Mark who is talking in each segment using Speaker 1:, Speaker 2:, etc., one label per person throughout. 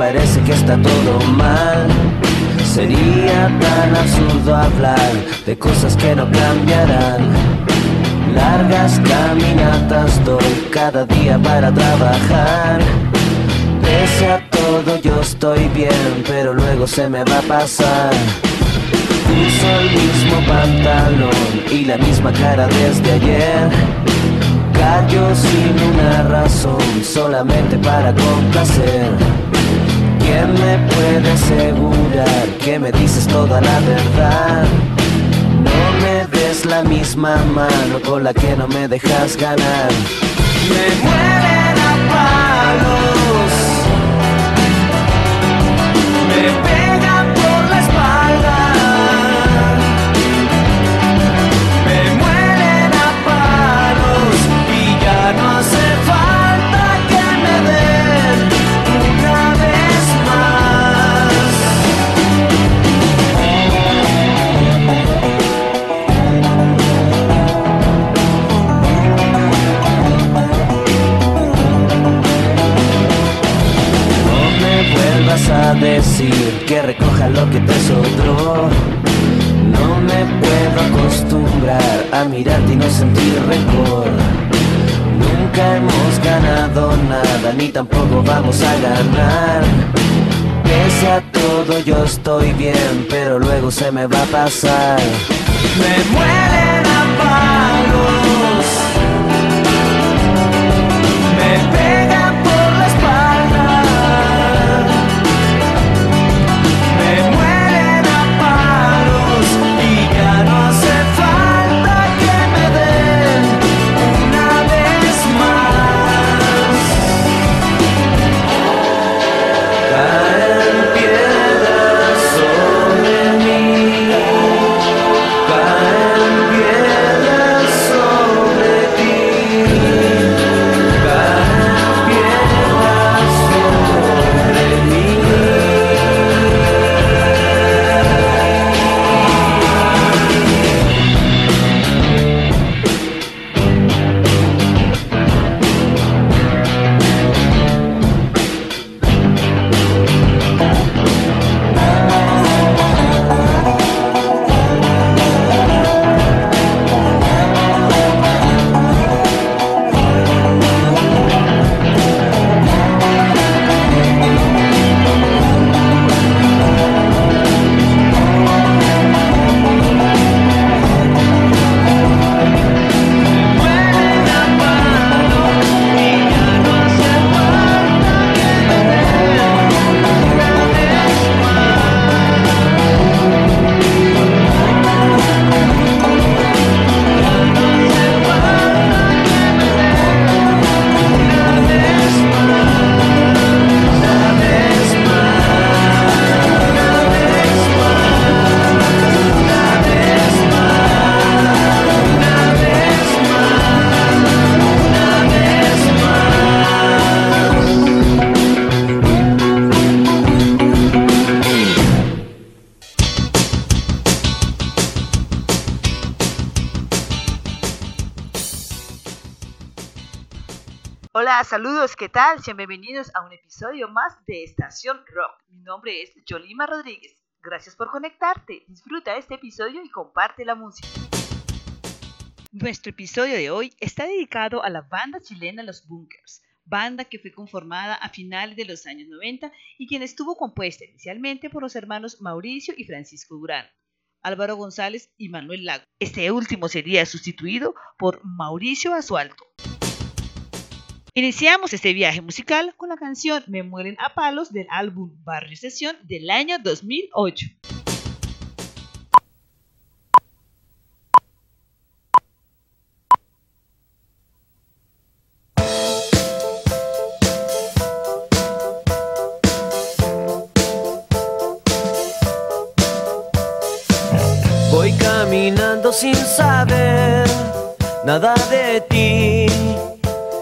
Speaker 1: Parece que está todo mal. Sería tan absurdo hablar de cosas que no cambiarán. Largas caminatas doy cada día para trabajar. Pese a todo yo estoy bien, pero luego se me va a pasar. Uso el mismo pantalón y la misma cara desde ayer. Callo sin una razón, solamente para complacer. ¿Quién me puede asegurar que me dices toda la verdad? No me des la misma mano con la que no me dejas ganar. Me mueven se me va a pasar.
Speaker 2: Saludos, ¿qué tal? Sean bienvenidos a un episodio más de Estación Rock. Mi nombre es Yolima Rodríguez. Gracias por conectarte. Disfruta este episodio y comparte la música. Nuestro episodio de hoy está dedicado a la banda chilena Los Bunkers, banda que fue conformada a finales de los años 90 y quien estuvo compuesta inicialmente por los hermanos Mauricio y Francisco Durán. Álvaro González y Manuel Lago. Este último sería sustituido por Mauricio Asualto. Iniciamos este viaje musical con la canción Me mueren a palos del álbum Barrio Sesión del año 2008.
Speaker 1: Voy caminando sin saber nada de ti,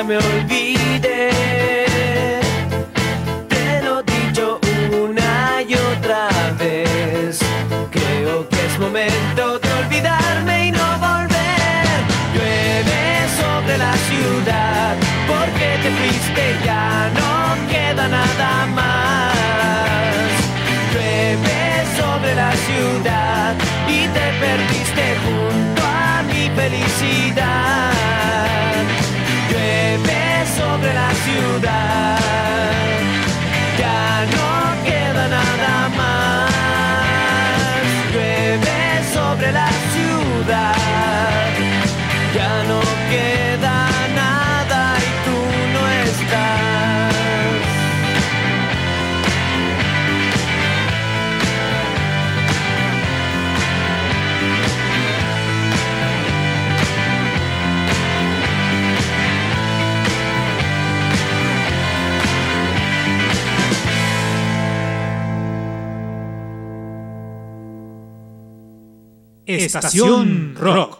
Speaker 1: Ya me olvidé. Te lo he dicho una y otra vez. Creo que es momento de olvidarme y no volver. Llueve sobre la ciudad porque te fuiste ya no queda nada más. Llueve sobre la ciudad y te perdiste junto a mi felicidad. Sobre la ciudad, ya no
Speaker 3: Estación Rock.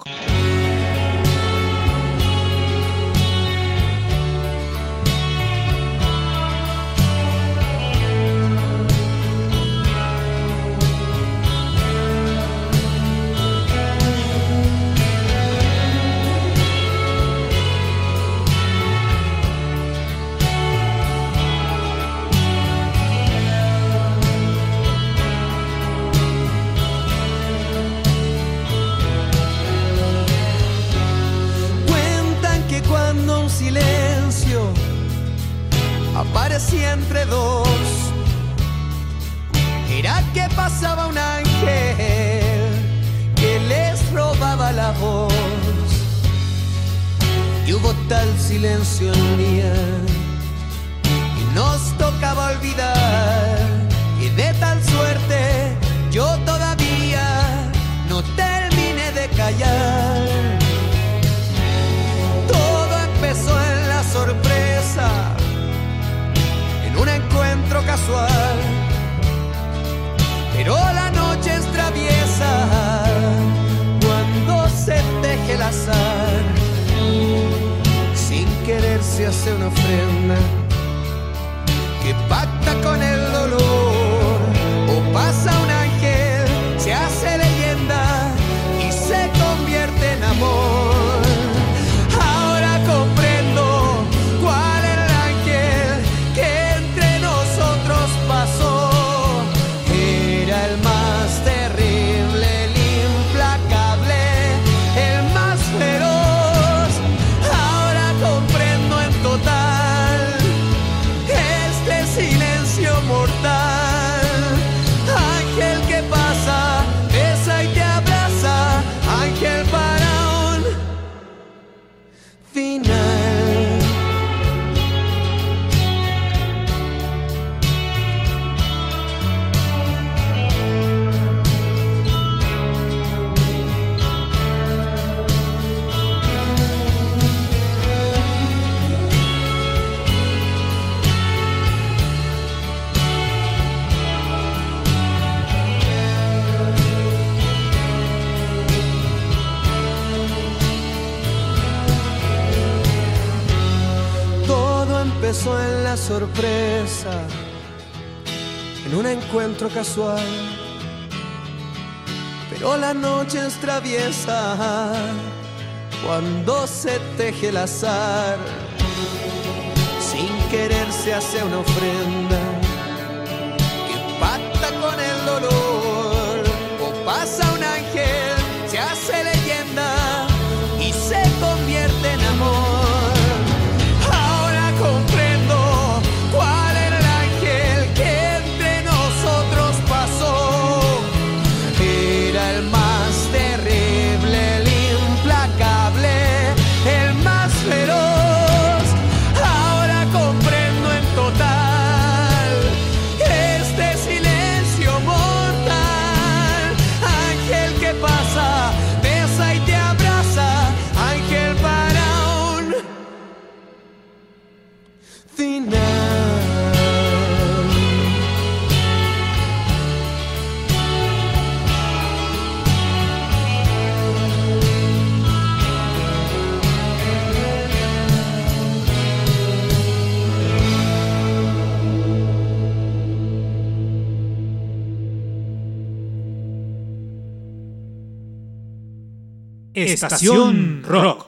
Speaker 3: A hace una ofrenda. en un encuentro casual. Pero la noche es traviesa cuando se teje el azar. Sin querer se hace una ofrenda que pacta con el dolor o pasa una
Speaker 4: Estación Rock.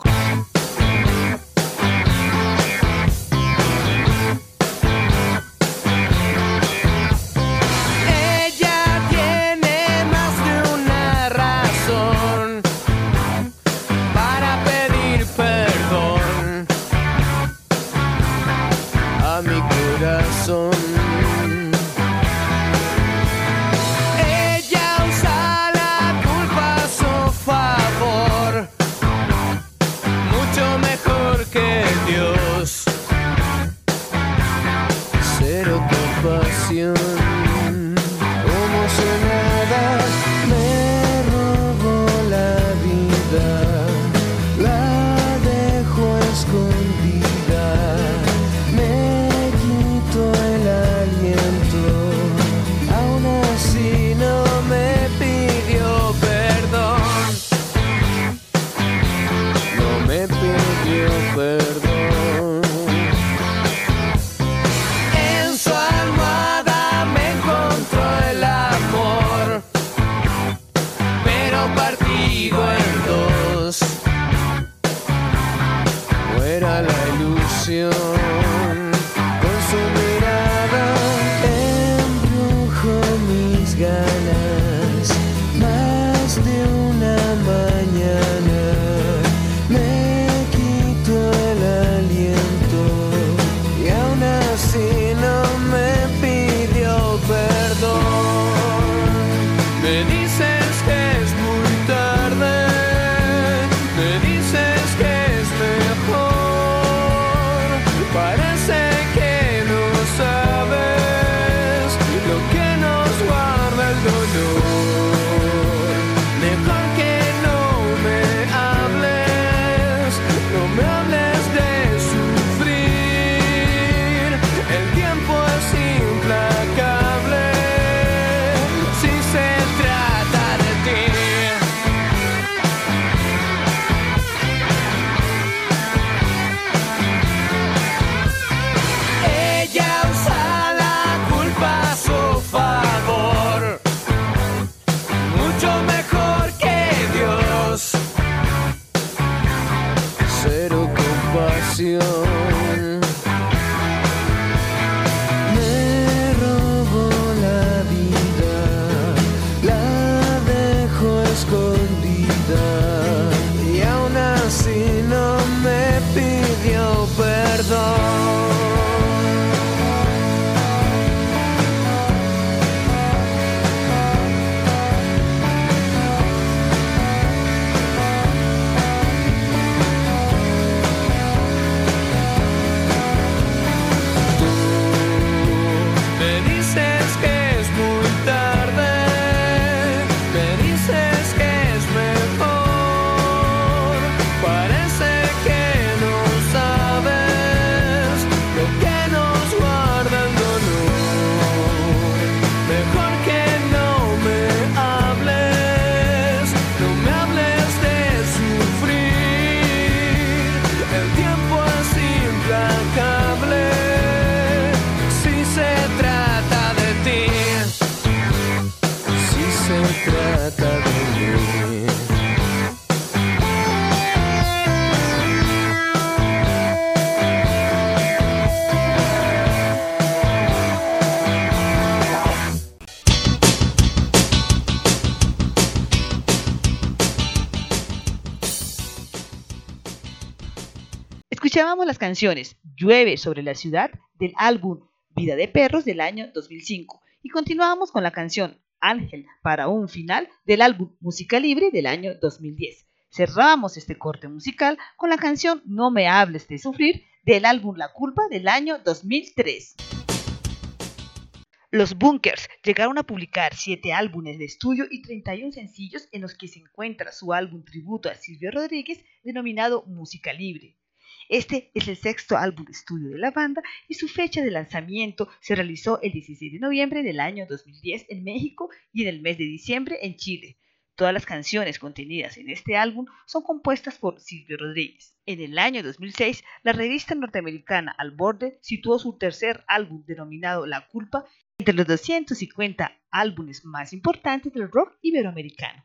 Speaker 2: Escuchábamos las canciones Llueve sobre la ciudad del álbum Vida de Perros del año 2005 y continuamos con la canción Ángel para un final del álbum Música Libre del año 2010. Cerramos este corte musical con la canción No me hables de sufrir del álbum La Culpa del año 2003. Los Bunkers llegaron a publicar 7 álbumes de estudio y 31 sencillos en los que se encuentra su álbum tributo a Silvio Rodríguez denominado Música Libre. Este es el sexto álbum de estudio de la banda y su fecha de lanzamiento se realizó el 16 de noviembre del año 2010 en México y en el mes de diciembre en Chile. Todas las canciones contenidas en este álbum son compuestas por Silvio Rodríguez. En el año 2006, la revista norteamericana Al Borde situó su tercer álbum denominado La Culpa entre los 250 álbumes más importantes del rock iberoamericano.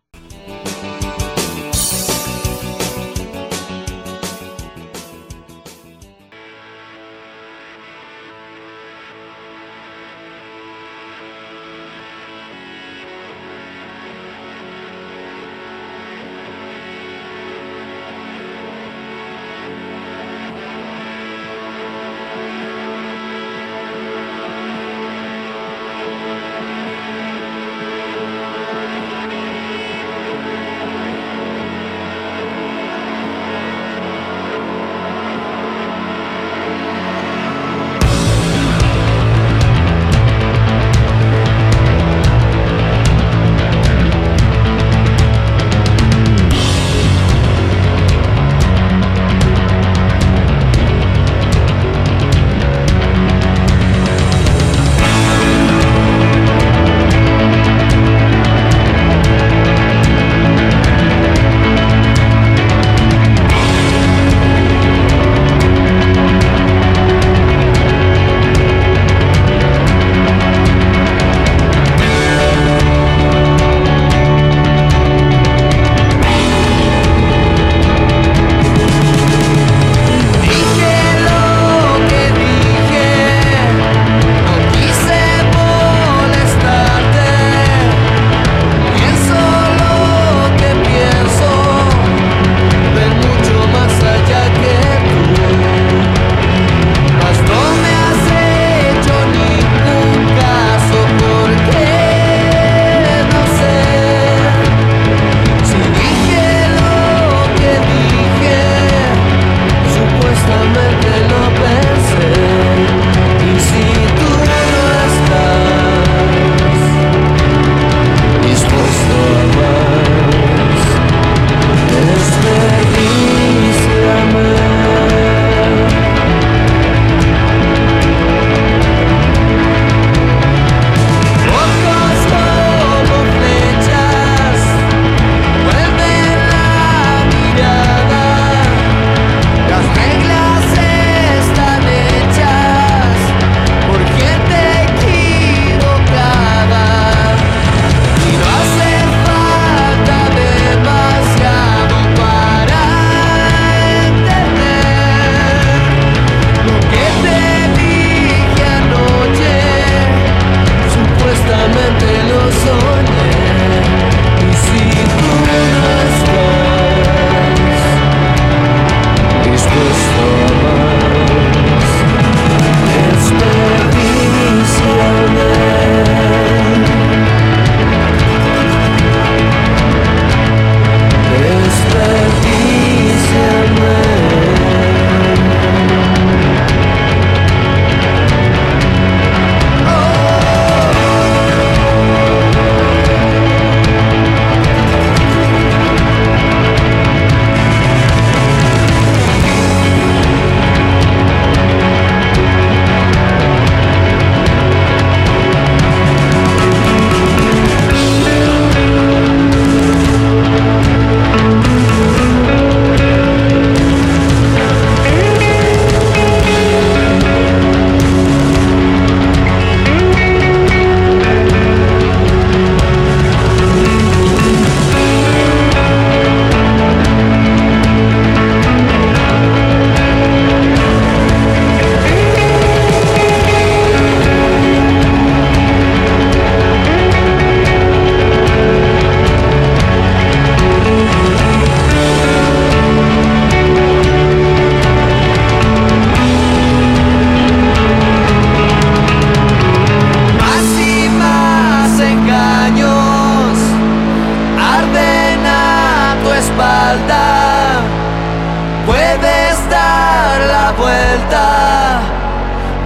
Speaker 3: puedes dar la vuelta.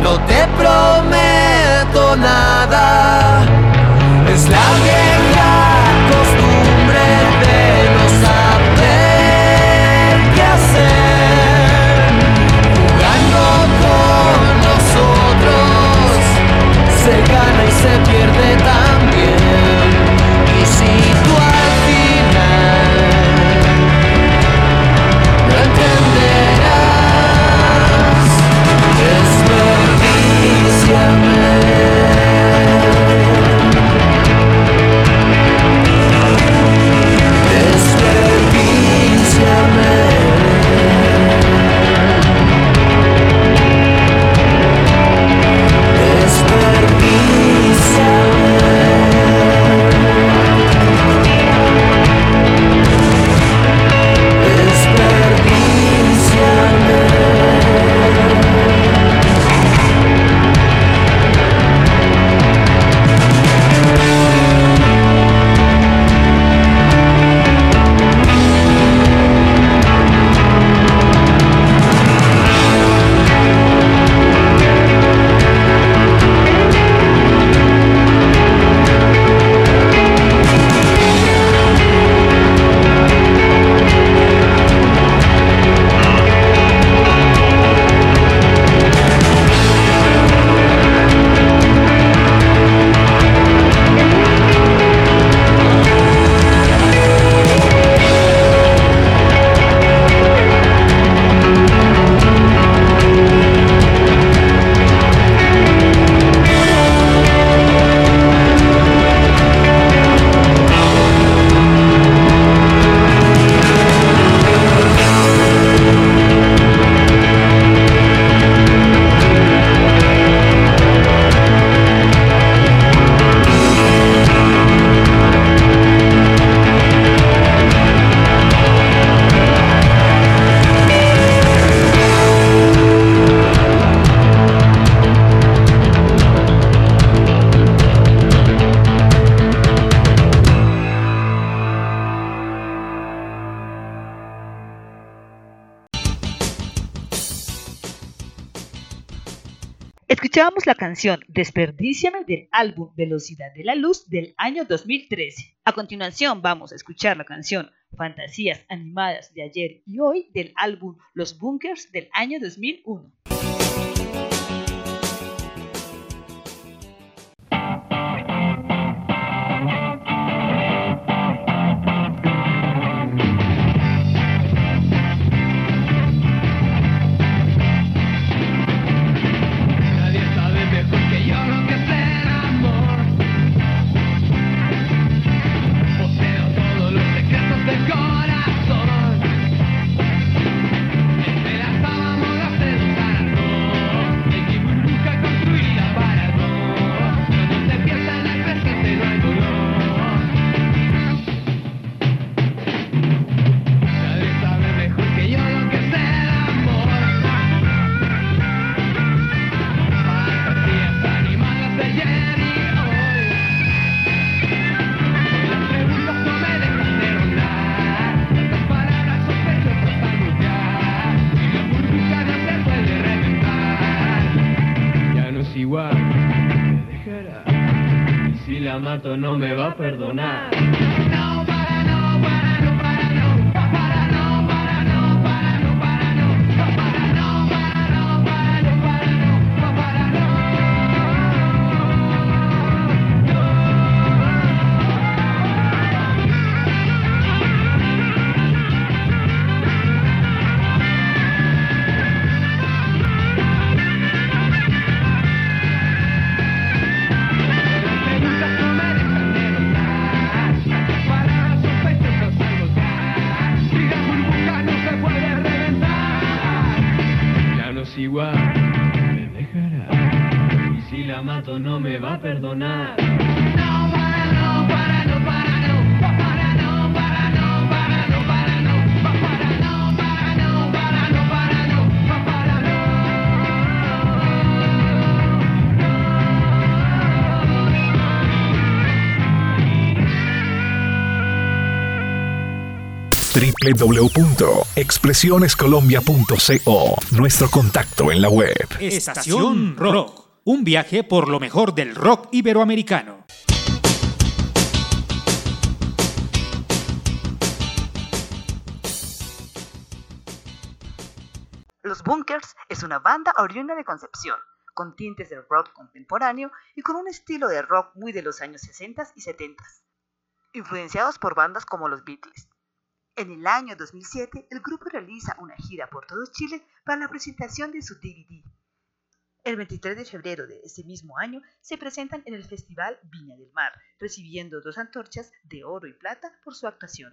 Speaker 3: No te prometo nada. Es la vieja costumbre de no saber qué hacer. Jugando con nosotros se gana y se pierde.
Speaker 5: la canción Desperdíciame del álbum Velocidad de la Luz del año 2013. A continuación vamos a escuchar la canción Fantasías Animadas de ayer y hoy del álbum Los Bunkers del año 2001.
Speaker 6: www.expresionescolombia.co, nuestro contacto en la web.
Speaker 3: Estación Rock. Un viaje por lo mejor del rock iberoamericano.
Speaker 2: Los Bunkers es una banda oriunda de Concepción, con tintes de rock contemporáneo y con un estilo de rock muy de los años 60 y 70, influenciados por bandas como los Beatles. En el año 2007, el grupo realiza una gira por todo Chile para la presentación de su DVD. El 23 de febrero de ese mismo año se presentan en el Festival Viña del Mar, recibiendo dos antorchas de oro y plata por su actuación.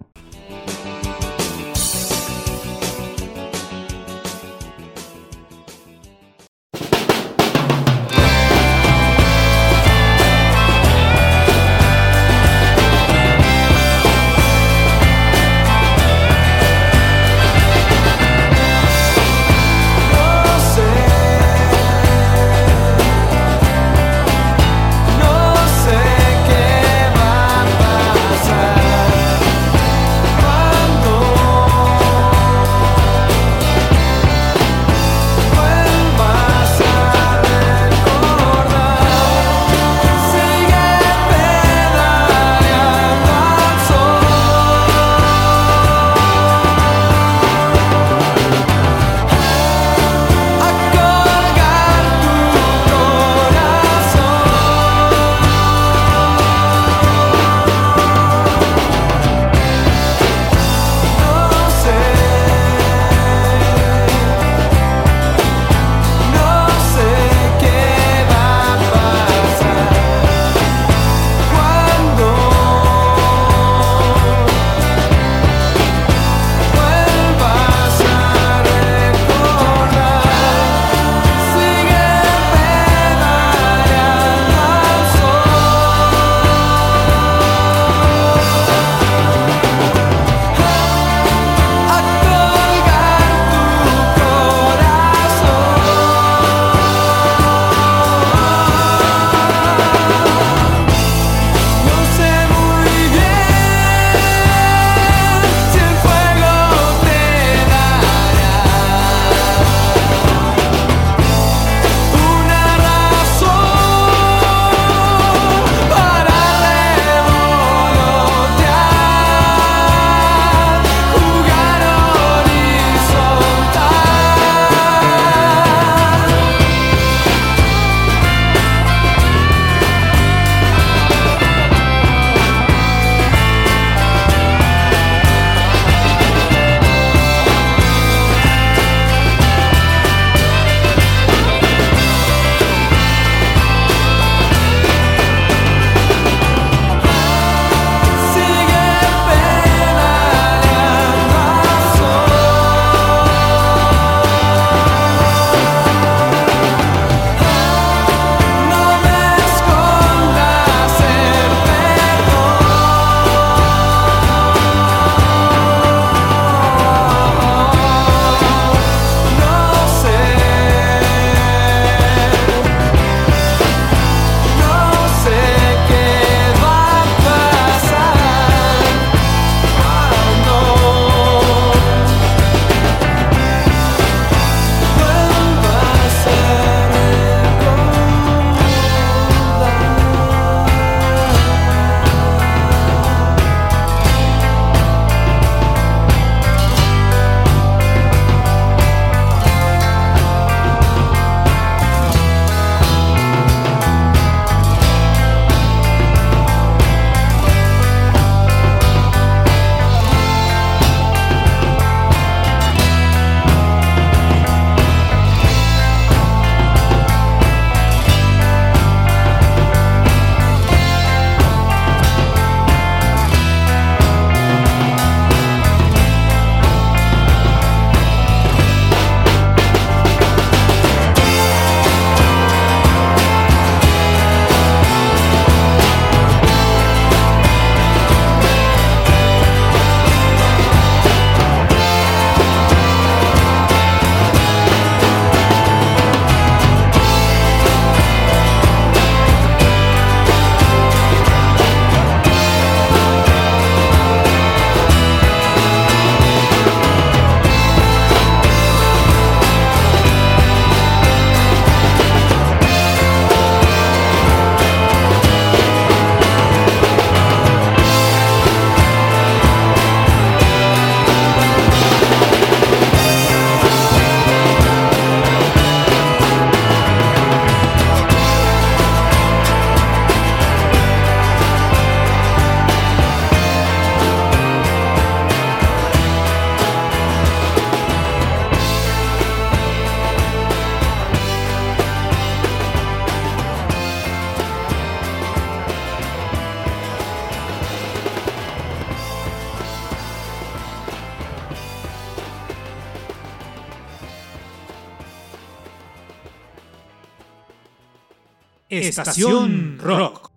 Speaker 3: Estación Rock.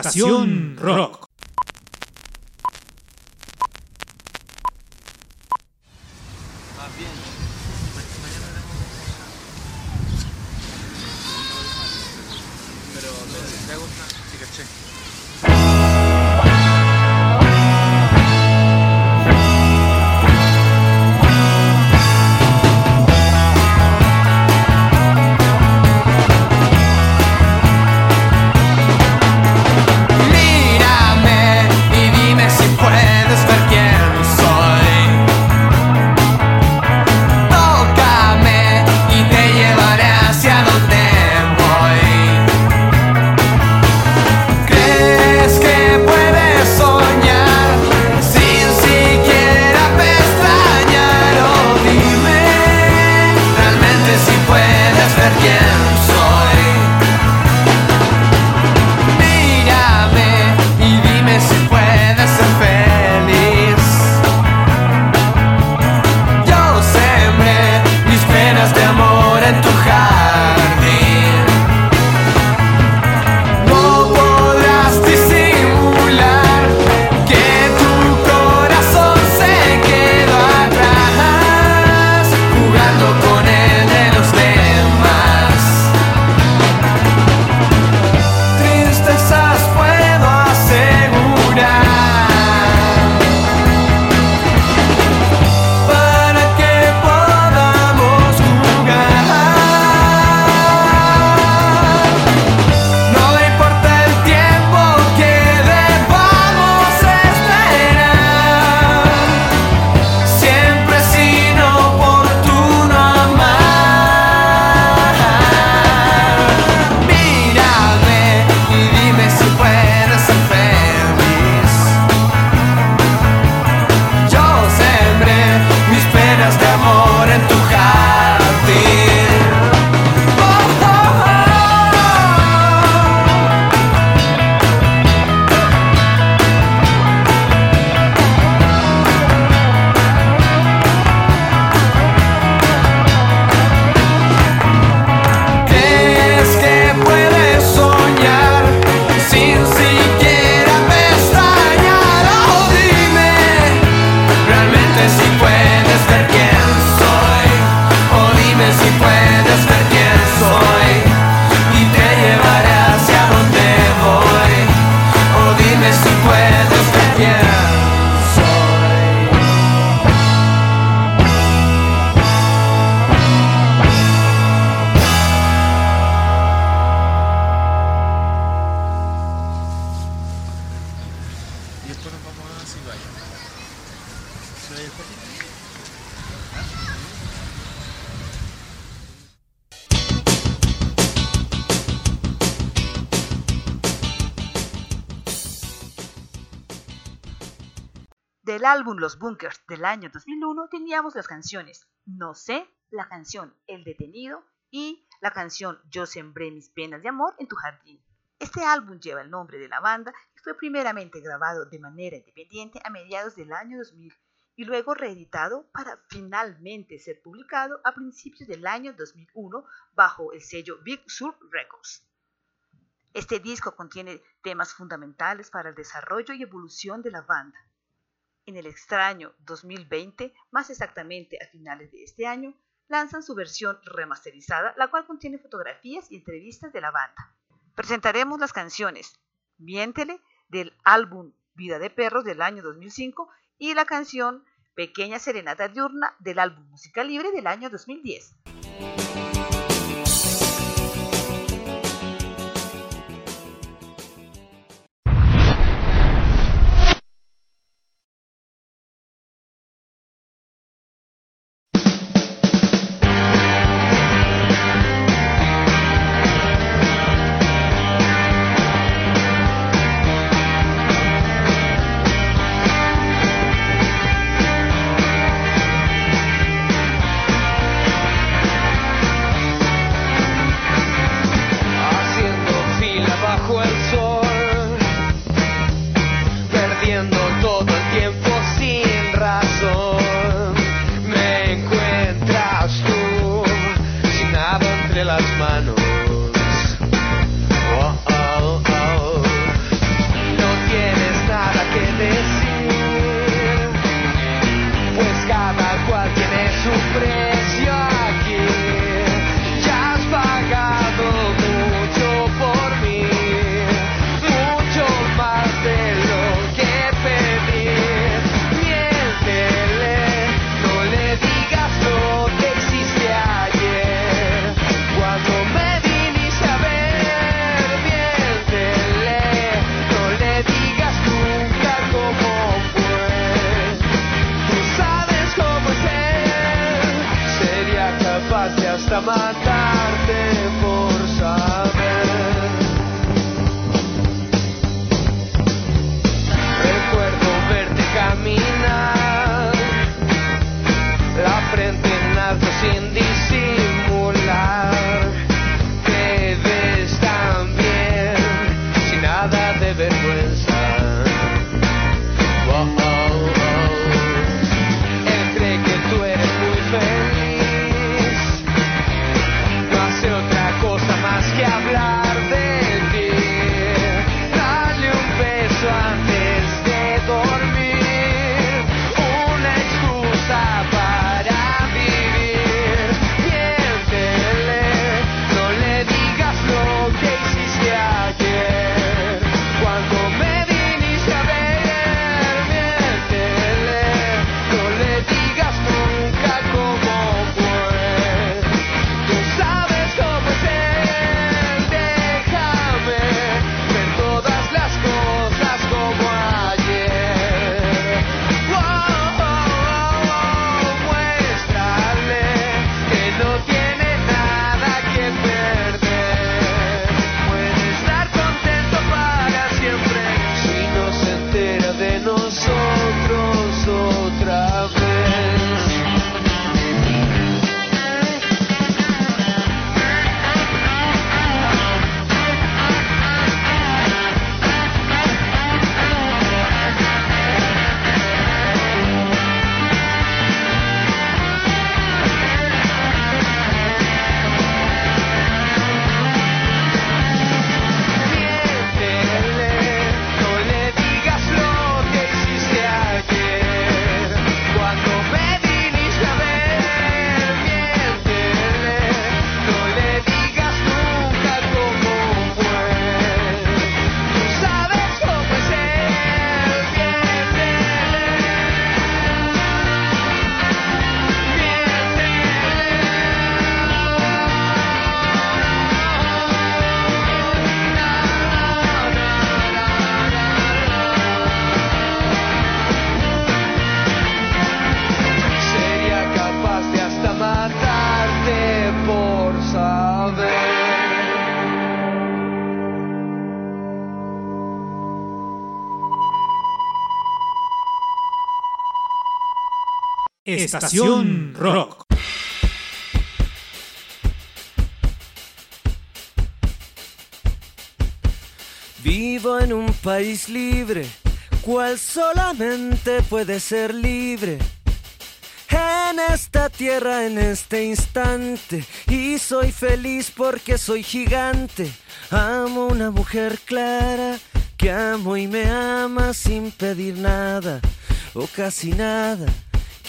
Speaker 3: Estación Rock.
Speaker 2: Álbum Los Bunkers del año 2001 teníamos las canciones No sé, la canción El Detenido y la canción Yo sembré mis penas de amor en tu jardín. Este álbum lleva el nombre de la banda y fue primeramente grabado de manera independiente a mediados del año 2000 y luego reeditado para finalmente ser publicado a principios del año 2001 bajo el sello Big Sur Records. Este disco contiene temas fundamentales para el desarrollo y evolución de la banda. En el extraño 2020, más exactamente a finales de este año, lanzan su versión remasterizada, la cual contiene fotografías y entrevistas de la banda. Presentaremos las canciones Miéntele del álbum Vida de Perros del año 2005 y la canción Pequeña Serenata Diurna del álbum Música Libre del año 2010.
Speaker 3: Estación Rock.
Speaker 1: Vivo en un país libre, cual solamente puede ser libre. En esta tierra, en este instante, y soy feliz porque soy gigante. Amo una mujer clara que amo y me ama sin pedir nada o casi nada,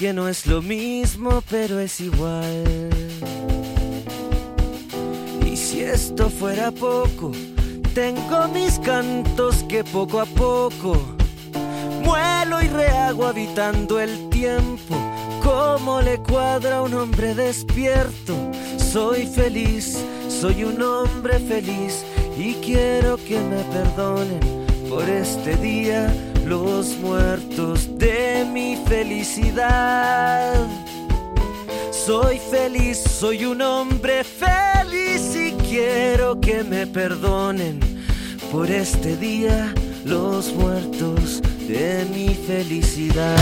Speaker 1: que no es lo mismo pero es igual. Y si esto fuera poco, tengo mis cantos que poco a poco muelo y rehago habitando el tiempo. Como le cuadra a un hombre despierto. Soy feliz, soy un hombre feliz y quiero que me perdonen por este día los muertos de mi felicidad. Soy feliz, soy un hombre feliz y quiero que me perdonen por este día los muertos de mi felicidad.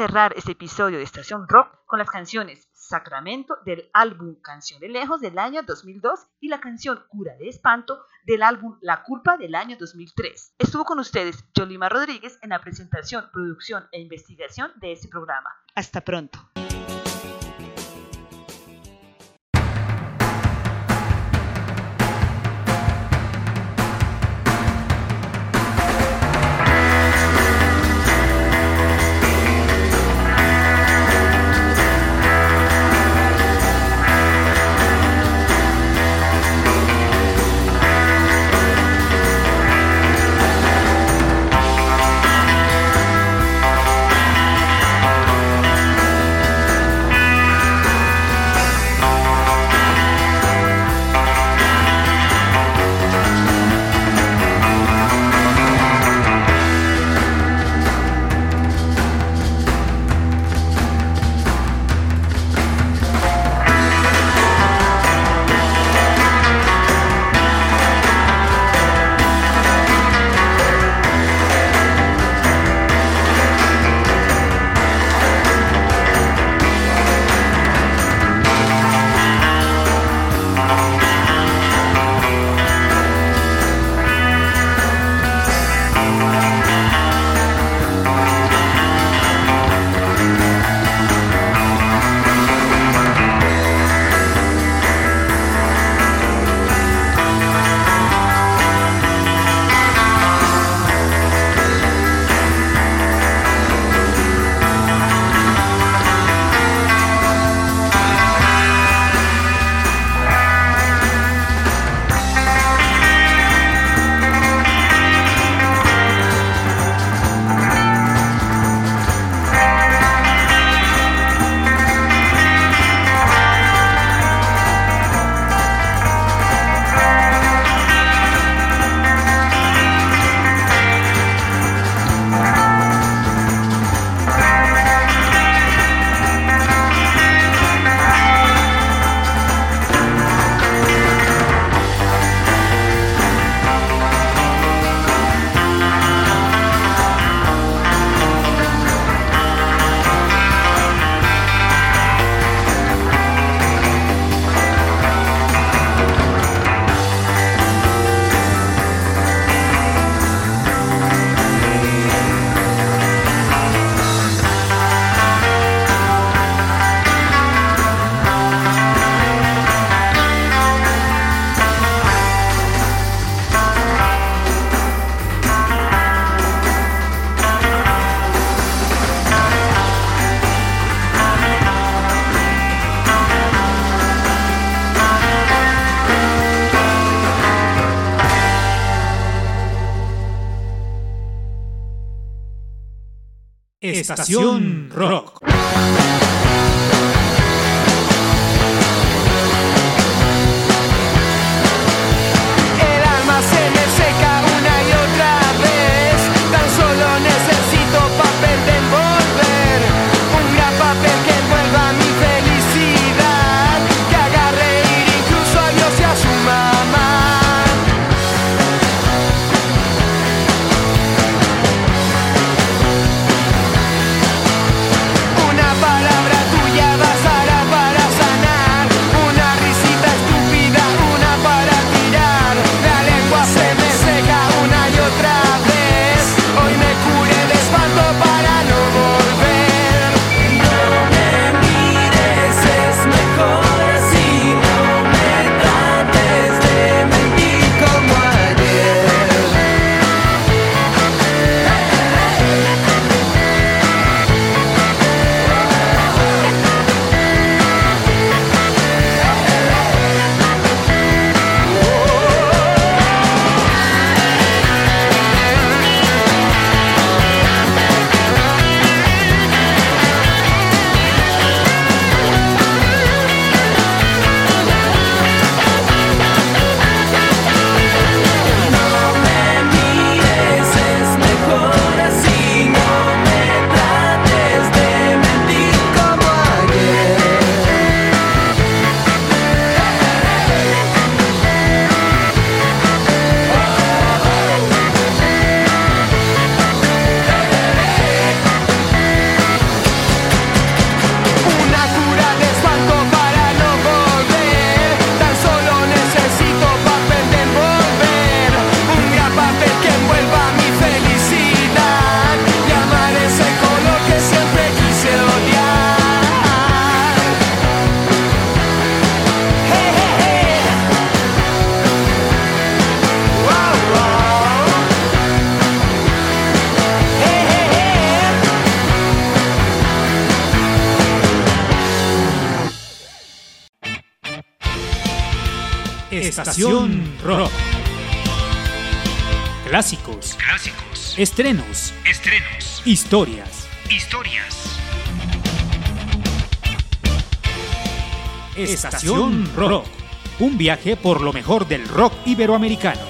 Speaker 2: Cerrar este episodio de Estación Rock con las canciones Sacramento del álbum Canción de Lejos del año 2002 y la canción Cura de Espanto del álbum La Culpa del año 2003. Estuvo con ustedes Yolima Rodríguez en la presentación, producción e investigación de este programa. Hasta pronto.
Speaker 3: Estación Rock.
Speaker 4: Estación Rock. Clásicos,
Speaker 7: Clásicos.
Speaker 4: estrenos,
Speaker 7: Estrenos.
Speaker 4: historias.
Speaker 7: Historias.
Speaker 4: Estación Rock. Un viaje por lo mejor del rock iberoamericano.